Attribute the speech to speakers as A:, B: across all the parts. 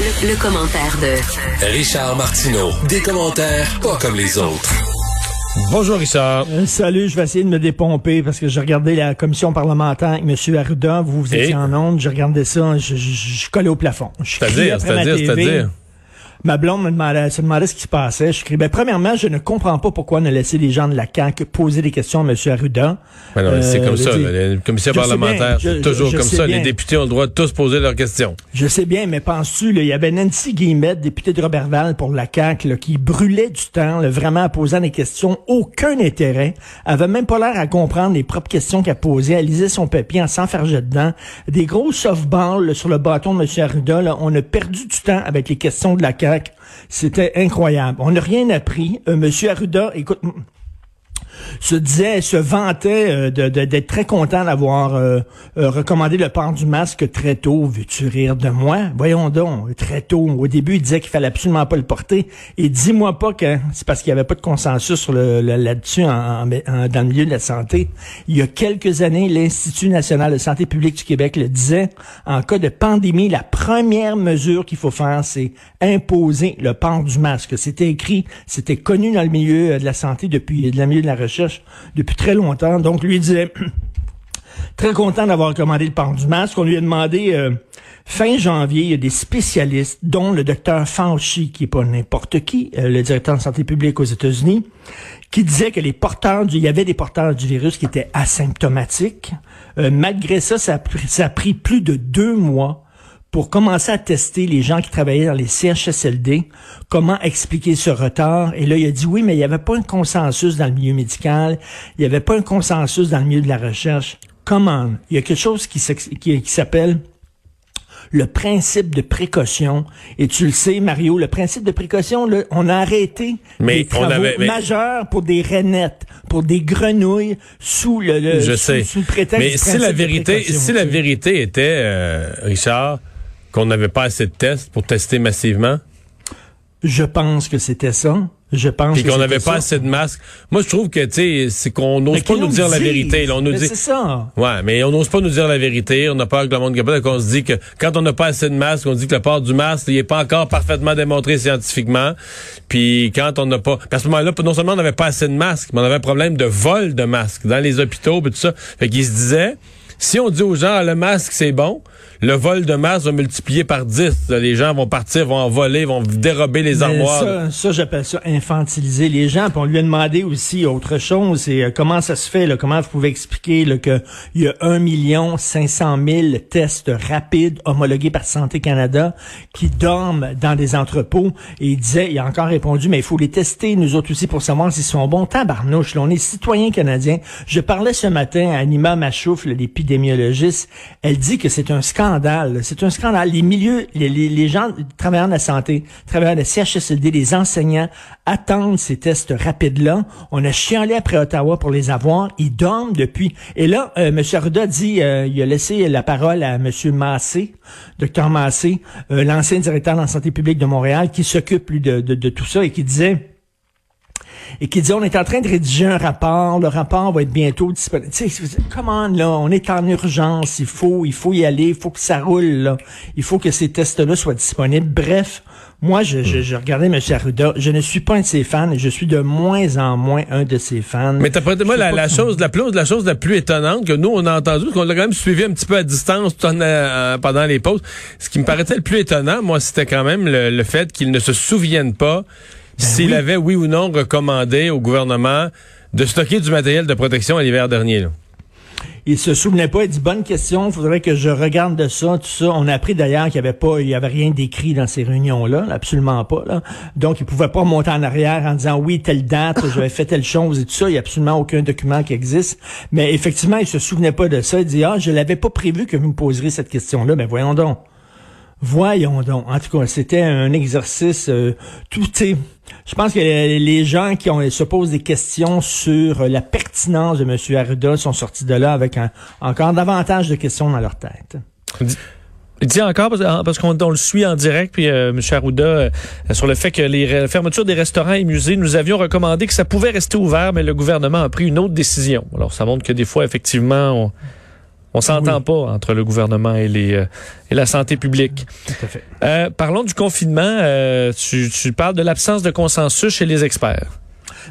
A: Le, le commentaire de
B: Richard Martineau. Des commentaires pas comme les autres.
C: Bonjour Richard.
D: Euh, salut, je vais essayer de me dépomper parce que j'ai regardé la commission parlementaire avec M. Arruda. Vous, vous étiez
C: Et?
D: en onde, j'ai regardé ça, je, je, je collais au plafond.
C: C'est-à-dire, c'est-à-dire, c'est-à-dire?
D: Ma blonde me demandait, se demandait ce qui se passait. Je criais, ben, premièrement, je ne comprends pas pourquoi on a laissé les gens de la CAQ poser des questions à M. Arruda.
C: Ben mais c'est
D: Euh,
C: comme ça.
D: sais
C: parlementaires,
D: bien, je-
C: c'est toujours
D: je
C: comme ça.
D: bien.
C: Les députés ont le droit de tous poser leurs questions.
D: Je sais bien, mais penses-tu, il y avait Nancy Guillemette, députée de Robertval pour la CAQ, là, qui brûlait du temps, là, vraiment en posant des questions, aucun intérêt. Elle avait même pas l'air à comprendre les propres questions qu'elle posait. Elle lisait son papier en s'enfargeait dedans. Des gros softballs là, sur le bâton de M. Arruda. Là. On a perdu du temps avec les questions de la CAQ. C'était incroyable. On n'a rien appris. Euh, M. Arruda, écoute, se disait, se vantait euh, de- de- d'être très content d'avoir euh, euh, recommandé le port du masque très tôt. Veux-tu rire de moi? Voyons donc, très tôt. Au début, il disait qu'il fallait absolument pas le porter. Et dis-moi pas que c'est parce qu'il y avait pas de consensus sur le, le- là-dessus en- dans le milieu de la santé. Il y a quelques années, l'Institut national de santé publique du Québec le disait, en cas de pandémie, la première mesure qu'il faut faire, c'est imposer le port du masque. C'était écrit, c'était connu dans le milieu de la santé depuis, de la milieu de la recherche depuis très longtemps. Donc, lui disait, très content d'avoir recommandé le port du masque. On lui a demandé, euh, fin janvier, il y a des spécialistes, dont le docteur Fauci, qui est pas n'importe qui, euh, le directeur de santé publique aux États-Unis, qui disait que les porteurs il y avait des porteurs du virus qui étaient asymptomatiques. Euh, malgré ça, ça a pris plus de deux mois pour commencer à tester les gens qui travaillaient dans les CHSLD, comment expliquer ce retard. Et là, il a dit oui, mais il n'y avait pas un consensus dans le milieu médical, il n'y avait pas un consensus dans le milieu de la recherche. Comment? Il y a quelque chose qui, s'appelle le principe de précaution. Et tu le sais, Mario, le principe de précaution, là, on a arrêté
C: Mais
D: des
C: on
D: travaux
C: avait- mais-
D: majeurs pour des rainettes, pour des grenouilles sous le, le-
C: Je
D: sous,
C: sais.
D: sous le prétexte
C: Mais si la
D: de
C: vérité, si la vérité était, euh, Richard, qu'on n'avait pas assez de tests pour tester massivement,
D: Je pense que c'était ça. Je pense
C: puis qu'on n'avait pas
D: ça.
C: assez de masques. Moi, je trouve que, tu sais, c'est qu'on n'ose pas
D: qu'ils
C: nous dire la vérité. là. on nous
D: Mais
C: dit,
D: C'est ça.
C: Ouais, mais on n'ose pas nous dire la vérité. On a peur que le monde capable qu'on se dit que quand on n'a pas assez de masques, on dit que le port du masque, il n'est pas encore parfaitement démontré scientifiquement. Puis quand on n'a pas, à ce moment-là, non seulement on n'avait pas assez de masques, mais on avait un problème de vol de masques dans les hôpitaux et tout ça. Fait qu'il se disait, si on dit aux gens, Ah, le masque c'est bon, le vol de masques va multiplier par 10. Là, les gens vont partir, vont en voler, vont dérober les
D: Mais
C: armoires.
D: Ça, ça j'appelle ça infantiliser les gens. Puis on lui a demandé aussi autre chose, c'est euh, comment ça se fait, là, comment vous pouvez expliquer là, que il y a 1 million 500 000 tests rapides homologués par Santé Canada qui dorment dans des entrepôts? Et il disait, il a encore répondu, mais il faut les tester, nous autres aussi, pour savoir s'ils sont bons. Tabarnouche, là, on est citoyens canadiens. Je parlais ce matin à Anima Machouf, l'épidémiologiste. Elle dit que c'est un scandale. C'est un scandale. Les milieux, les, gens travaillant de la santé, travaillant de CHSLD, les enseignants attendent ces tests rapides-là. On a chialé après Ottawa pour les avoir. Ils dorment depuis. Et là, euh, M. Arruda dit, euh, il a laissé la parole à M. Massé, Dr Massé, euh, l'ancien directeur de la santé publique de Montréal, qui s'occupe de, de, de tout ça et qui disait et qui dit on est en train de rédiger un rapport, le rapport va être bientôt disponible. Tu sais, comment là, on est en urgence, il faut, il faut y aller, il faut que ça roule là, il faut que ces tests-là soient disponibles. Bref, moi, je, je, je regardais M. Arruda, je ne suis pas un de ses fans et je suis de moins en moins un de ses fans.
C: Mais t'as moi
D: Je
C: la, la
D: pas
C: chose, la plus, la chose la plus étonnante que nous on a entendu, qu'on l'a quand même suivi un petit peu à distance tout en, euh, pendant les pauses. Ce qui me paraissait le plus étonnant, moi, c'était quand même le, le fait qu'ils ne se souviennent pas s'il
D: oui.
C: avait oui ou non recommandé au gouvernement de stocker du matériel de protection à l'hiver dernier. là.
D: Il se souvenait pas, il dit bonne question, il faudrait que je regarde de ça, tout ça. On a appris d'ailleurs qu'il y avait pas, il y avait rien d'écrit dans ces réunions-là, absolument pas. Là. Donc, il pouvait pas monter en arrière en disant oui, telle date, j'avais fait telle chose et tout ça. Il y a absolument aucun document qui existe. Mais effectivement, il se souvenait pas de ça. Il dit ah, je l'avais pas prévu que vous me poseriez cette question-là. Mais voyons donc. Voyons donc. En tout cas, c'était un exercice euh, tout. Je pense que les gens qui se posent des questions sur la pertinence de M. Arruda sont sortis de là avec encore davantage de questions dans leur tête.
E: Il dit encore, parce qu'on le suit en direct, puis euh, M. Arruda, euh, sur le fait que les fermetures des restaurants et musées, nous avions recommandé que ça pouvait rester ouvert, mais le gouvernement a pris une autre décision. Alors, ça montre que des fois, effectivement, on, on s'entend pas entre le gouvernement et, les, euh, et la santé publique.
D: Tout à fait.
E: Euh, parlons du confinement. Euh, tu, tu parles de l'absence de consensus chez les experts.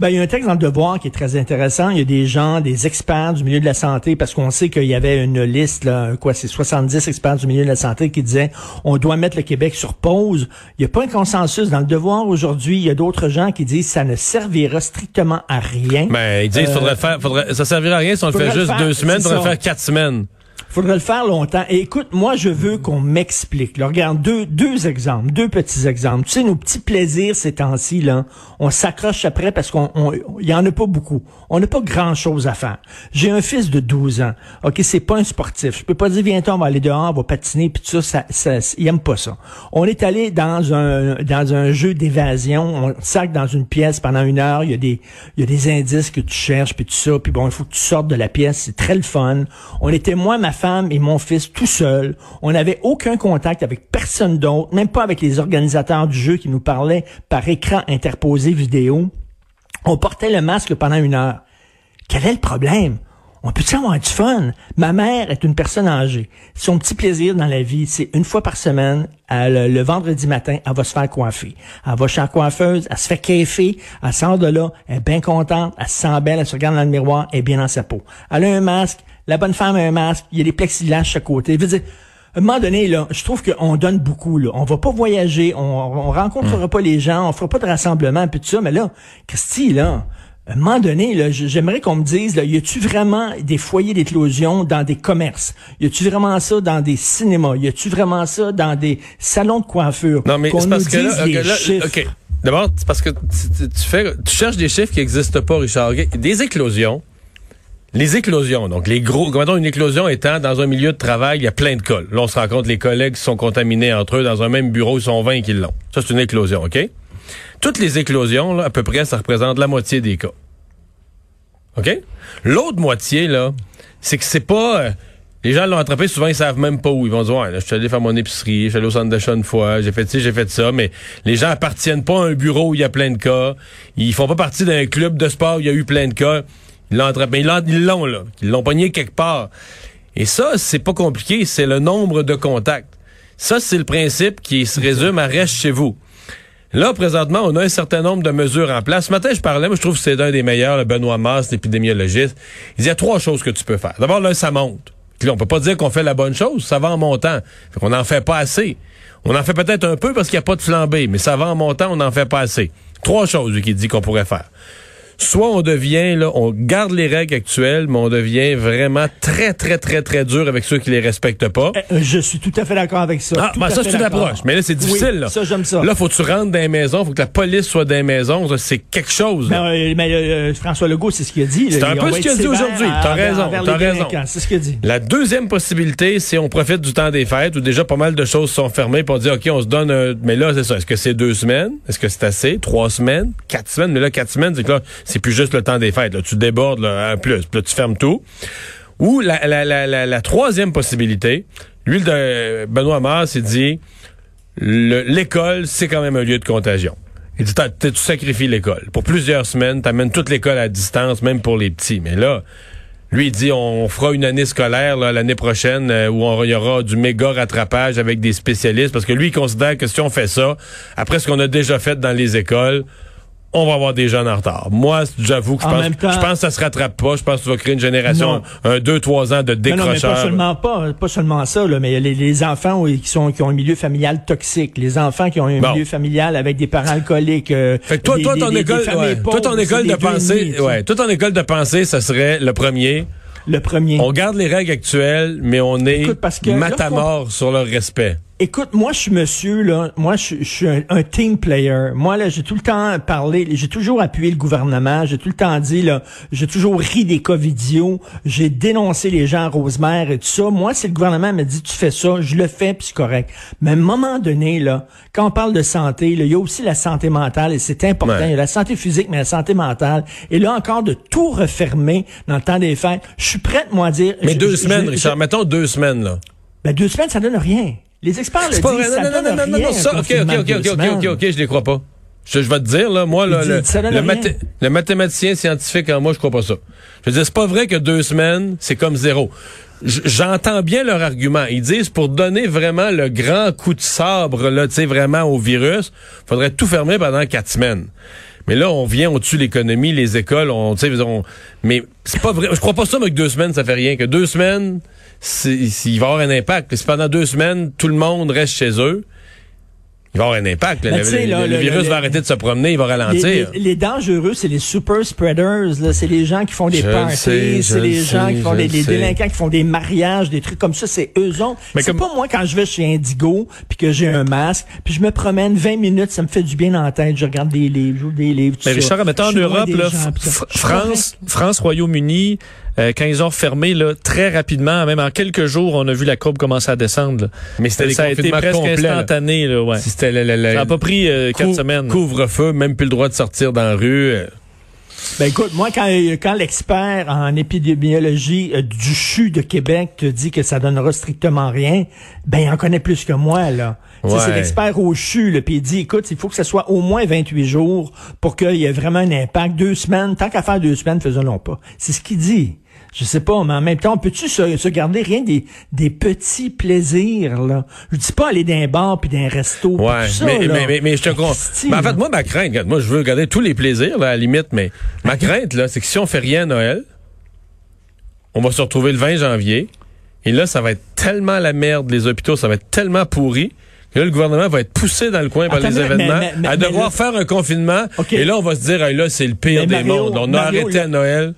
D: Ben, il y a un texte dans le Devoir qui est très intéressant. Il y a des gens, des experts du milieu de la santé, parce qu'on sait qu'il y avait une liste, là, quoi, c'est 70 experts du milieu de la santé qui disaient on doit mettre le Québec sur pause. Il n'y a pas un consensus. Dans le Devoir aujourd'hui, il y a d'autres gens qui disent ça ne servira strictement à rien.
C: Ben, ils disent euh, faudrait faire, faudrait, ça servira à rien si on le fait juste deux semaines, faudrait faire quatre semaines
D: faudrait le faire longtemps. Et écoute, moi, je veux qu'on m'explique. Regarde, deux, deux exemples, deux petits exemples. Tu sais, nos petits plaisirs ces temps-ci, là, on s'accroche après parce qu'on, il y en a pas beaucoup. On n'a pas grand-chose à faire. J'ai un fils de 12 ans. OK, c'est pas un sportif. Je peux pas dire, viens on va aller dehors, on va patiner, puis tout ça, ça, ça, il aime pas ça. On est allé dans un, dans un jeu d'évasion. On sac dans une pièce pendant une heure. Il y a des, il y a des indices que tu cherches, puis tout ça. Puis bon, il faut que tu sortes de la pièce. C'est très le fun. On était, moi, ma femme et mon fils tout seul. On n'avait aucun contact avec personne d'autre, même pas avec les organisateurs du jeu qui nous parlaient par écran interposé vidéo. On portait le masque pendant une heure. Quel est le problème? On peut-tu avoir du fun? Ma mère est une personne âgée. Son petit plaisir dans la vie, c'est une fois par semaine, le, vendredi matin, elle va se faire coiffer. Elle va chez la coiffeuse, elle se fait kiffer, elle sort de là, elle est bien contente, elle se sent belle, elle se regarde dans le miroir, elle est bien dans sa peau. Elle a un masque, la bonne femme a un masque, il y a des plexiglas à côté. Je veux dire, à un moment donné, là, je trouve qu'on donne beaucoup. Là. On va pas voyager, on, on rencontrera pas les gens, on fera pas de rassemblement, puis tout ça. Mais là, Christy, là, à un moment donné, là, j'aimerais qu'on me dise, là, y a-tu vraiment des foyers d'éclosion dans des commerces? Y a-tu vraiment ça dans des cinémas? Y a-tu vraiment ça dans des salons de coiffure?
C: Non, mais c'est parce que là, OK. D'abord, c'est parce que tu, fais, tu cherches des chiffres qui n'existent pas, Richard. Des éclosions, les éclosions, donc les gros, comment une éclosion étant dans un milieu de travail, il y a plein de cas. Là, on se rend compte les collègues sont contaminés entre eux dans un même bureau, ils sont 20 qui l'ont. Ça, c'est une éclosion, OK? Toutes les éclosions, à peu près, ça représente la moitié des cas. OK? L'autre moitié, là, c'est que c'est pas... Euh, les gens l'ont attrapé, souvent, ils savent même pas où. Ils vont dire, ouais, là, je suis allé faire mon épicerie, je suis allé au centre d'achat une fois, j'ai fait ci, j'ai fait ça, mais les gens appartiennent pas à un bureau où il y a plein de cas. Ils font pas partie d'un club de sport où il y a eu plein de cas. Ils l'ont. Ils l'ont, là. Ils l'ont pogné quelque part. Et ça, c'est pas compliqué. C'est le nombre de contacts. Ça, c'est le principe qui se résume à reste chez vous. Là, présentement, on a un certain nombre de mesures en place. Ce matin, je parlais, moi, je trouve que c'est un des meilleurs, le Benoît Masse, l'épidémiologiste. Il y a trois choses que tu peux faire. D'abord, là, ça monte. Puis là, on peut pas dire qu'on fait la bonne chose, ça va en montant. Fait qu'on n'en fait pas assez. On en fait peut-être un peu parce qu'il n'y a pas de flambée, mais ça va en montant, on n'en fait pas assez. Trois choses, lui, qui dit qu'on pourrait faire soit on devient, là, on garde les règles actuelles, mais on devient vraiment très, très, très, très dur avec ceux qui les respectent pas.
D: Euh, je suis tout à fait d'accord avec ça.
C: Ah, ben ça, c'est une approche. Mais là, c'est difficile. là.
D: Ça, j'aime ça.
C: Là, faut que tu rentres dans les maisons, faut que la police soit dans les maisons. C'est quelque chose.
D: Ben, euh, mais euh, François Legault, c'est ce qu'il a dit.
C: C'est un peu ce qu'il a dit aujourd'hui. T'as raison. T'as raison.
D: C'est ce qu'il a dit.
C: La deuxième possibilité, c'est on profite du temps des fêtes où déjà pas mal de choses sont fermées pour dire, OK, on se donne un... Mais là, c'est ça. Est-ce que c'est deux semaines? Est-ce que c'est assez? Trois semaines? Quatre semaines? Mais là, quatre semaines, c'est que là, c'est plus juste le temps des fêtes. Là. Tu débordes là, un plus, puis là, tu fermes tout. Ou la, troisième possibilité, l'huile de Benoît Mars s'est dit l'école, c'est quand même un lieu de contagion. Il dit, tu sacrifies l'école. Pour plusieurs semaines, tu toute l'école à distance, même pour les petits. Mais là, lui, il dit, on fera une année scolaire l'année prochaine euh, où il y aura du méga rattrapage avec des spécialistes, parce que lui, il considère que si on fait ça, après ce qu'on a déjà fait dans les écoles, on va avoir des jeunes en retard. Moi, j'avoue que je pense, je pense que ça se rattrape pas. Je pense que tu vas créer une génération, un, deux, trois ans de décrocheurs.
D: Non, pas seulement pas, pas seulement ça, là, mais les, les enfants qui sont qui ont un milieu familial toxique, les enfants qui ont un milieu familial avec des parents alcooliques. Euh,
C: fait que toi, toi, ton école, toi, ton école de pensée, ouais, toi, ton école de pensée, ça serait le premier
D: le premier.
C: On garde les règles actuelles, mais on est
D: Écoute, parce que là,
C: matamor sur leur respect.
D: Écoute, moi, je suis monsieur, là. Moi, je, je suis un, un team player. Moi, là, j'ai tout le temps parlé, j'ai toujours appuyé le gouvernement, j'ai tout le temps dit, là, j'ai toujours ri des cas vidéo, j'ai dénoncé les gens à Rosemère et tout ça. Moi, si le gouvernement me dit, tu fais ça, je le fais, puis c'est correct. Mais à un moment donné, là, quand on parle de santé, là, il y a aussi la santé mentale, et c'est important.
C: Ouais.
D: Il y a la santé physique, mais la santé mentale. Et là, encore, de tout refermer dans le temps des fêtes, je suis prête, moi, à dire...
C: Mais
D: je-
C: deux
D: je-
C: semaines, Richard, mettons deux semaines, là.
D: ben, deux semaines, ça donne rien. Les experts le
C: C'est pas
D: disent,
C: vrai.
D: ça
C: Non, non,
D: donne
C: non, non,
D: rien,
C: non, ça,
D: un
C: ok, ok, ok, ok, ok, ok, ok, je les crois pas. Je, je vais te dire, là, moi,
D: Il
C: là,
D: dit,
C: le,
D: ça donne
C: le,
D: rien.
C: mathé- le mathématicien scientifique en moi, je crois pas ça. Je veux dire, c'est pas vrai que deux semaines, c'est comme zéro. J'entends bien leur argument. Ils disent pour donner vraiment le grand coup de sabre, là, tu sais, vraiment au virus, faudrait tout fermer pendant quatre semaines. Mais là, on vient, on tue l'économie, les écoles, on, on- mais c'est pas vrai. Je crois pas ça, mais que deux semaines, ça fait rien. Que deux semaines, il va y avoir un impact. Si pendant deux semaines, tout le monde reste chez eux, il va y avoir un impact. là.
D: Ben,
C: Le,
D: là,
C: virus
D: le-
C: va arrêter de se promener, il va ralentir.
D: les- les dangereux, c'est les super spreaders. C'est les gens qui font des
C: Je
D: parties. C'est les
C: le
D: gens qui font des les délinquants qui font des mariages, des trucs comme ça. C'est eux autres. C'est
C: comme-
D: pas moi quand je vais chez Indigo puis que j'ai un masque puis je me promène 20 minutes, ça me fait du bien dans la tête. Je regarde des livres, je joue des livres. tout
E: Mais. Richard, en Europe, là,
D: gens, ça.
E: France, France, Royaume-Uni, euh, quand ils ont fermé là, très rapidement, même en quelques jours, on a vu la courbe commencer à descendre. là.
C: Mais c'était des
E: ça a été presque
C: complets,
E: instantané. Là, ouais.
C: Si c'était le, le- le-
E: Ça n'a pas pris euh, quatre
C: cou-
E: semaines.
C: couvre-feu, même plus le droit de sortir dans la rue. euh,
D: Ben écoute, moi, quand, quand l'expert en épidémiologie euh, du CHU de Québec te dit que ça donnera strictement rien, ben il en connaît plus que moi, là. Tu sais,
C: Ouais.
D: C'est l'expert au CHU, là, puis il dit, écoute, il faut que ça soit au moins 28 jours pour qu'il y ait vraiment un impact. Deux semaines, tant qu'à faire deux semaines, faisons-le pas. C'est ce qu'il dit. Je sais pas, mais en même temps, peux-tu se, se garder rien des, des petits plaisirs, là? Je dis pas aller d'un bar puis d'un resto,
C: Ouais,
D: tout ça,
C: mais,
D: là.
C: mais, mais, mais je te comprends. Ben, en fait, moi, ma crainte, regarde, moi, je veux garder tous les plaisirs, là, à la limite, mais ma crainte, là, c'est que si on fait rien à Noël, on va se retrouver le 20 janvier, et là, ça va être tellement la merde, les hôpitaux, ça va être tellement pourri, que là, le gouvernement va être poussé dans le coin par les
D: mais-
C: événements,
D: mais- mais-
C: à devoir
D: là-
C: faire un confinement, et là, on va se dire, hey, là, c'est le pire des
D: Mario,
C: mondes. On a
D: Mario,
C: arrêté à Noël.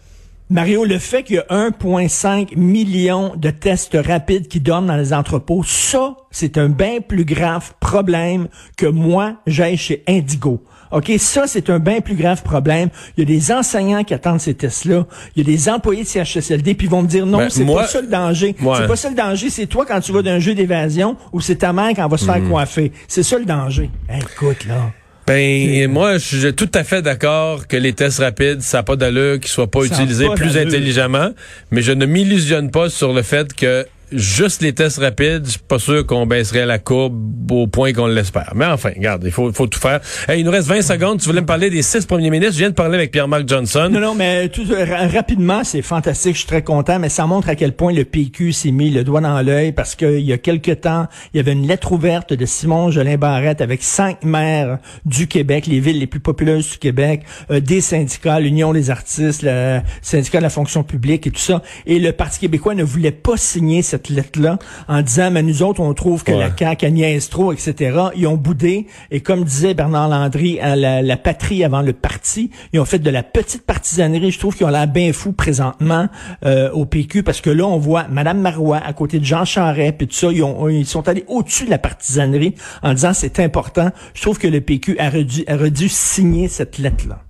D: Mario, le fait qu'il y a 1,5 million de tests rapides qui dorment dans les entrepôts, ça, c'est un bien plus grave problème que moi, j'aille chez Indigo. OK, ça, c'est un bien plus grave problème. Il y a des enseignants qui attendent ces tests-là. Il y a des employés de CHSLD, puis ils vont me dire non,
C: Ben,
D: c'est pas ça le danger. C'est pas ça le danger. C'est toi quand tu vas d'un jeu d'évasion ou c'est ta mère quand elle va se faire
C: Hmm.
D: coiffer. C'est ça le danger. Hey, écoute, là.
C: Ben, moi, je suis tout à fait d'accord que les tests rapides, ça n'a pas d'allure qu'ils soient pas
D: Ça
C: utilisés
D: pas
C: plus intelligemment, mais je ne m'illusionne pas sur le fait que juste les tests rapides, je suis pas sûr qu'on baisserait la courbe au point qu'on l'espère. Mais enfin, regarde, il faut, faut tout faire. Hey, il nous reste 20 secondes. Tu voulais me parler des six premiers ministres. Je viens de parler avec Pierre-Marc Johnson.
D: Non, non, mais tout, ra- rapidement, c'est fantastique, je suis très content, mais ça montre à quel point le PQ s'est mis le doigt dans l'œil parce qu'il y a quelque temps, il y avait une lettre ouverte de Simon Jolin Barrette avec cinq maires du Québec, les villes les plus populeuses du Québec, euh, des syndicats, l'Union des artistes, le syndicat de la fonction publique et tout ça. Et le Parti québécois ne voulait pas signer cette lettre-là en disant, mais nous autres, on trouve que
C: Ouais.
D: la CAQ a trop, etc. Ils ont boudé. Et comme disait Bernard Landry, à la, la patrie avant le parti, ils ont fait de la petite partisanerie. Je trouve qu'ils ont l'air bien fous présentement euh, au PQ parce que là, on voit Madame Marois à côté de Jean Charest, puis tout ça, ils, ont, ils sont allés au-dessus de la partisanerie en disant c'est important. Je trouve que le PQ aurait dû, aurait dû signer cette lettre-là.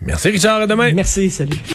C: Merci, Richard. À demain.
D: Merci, salut.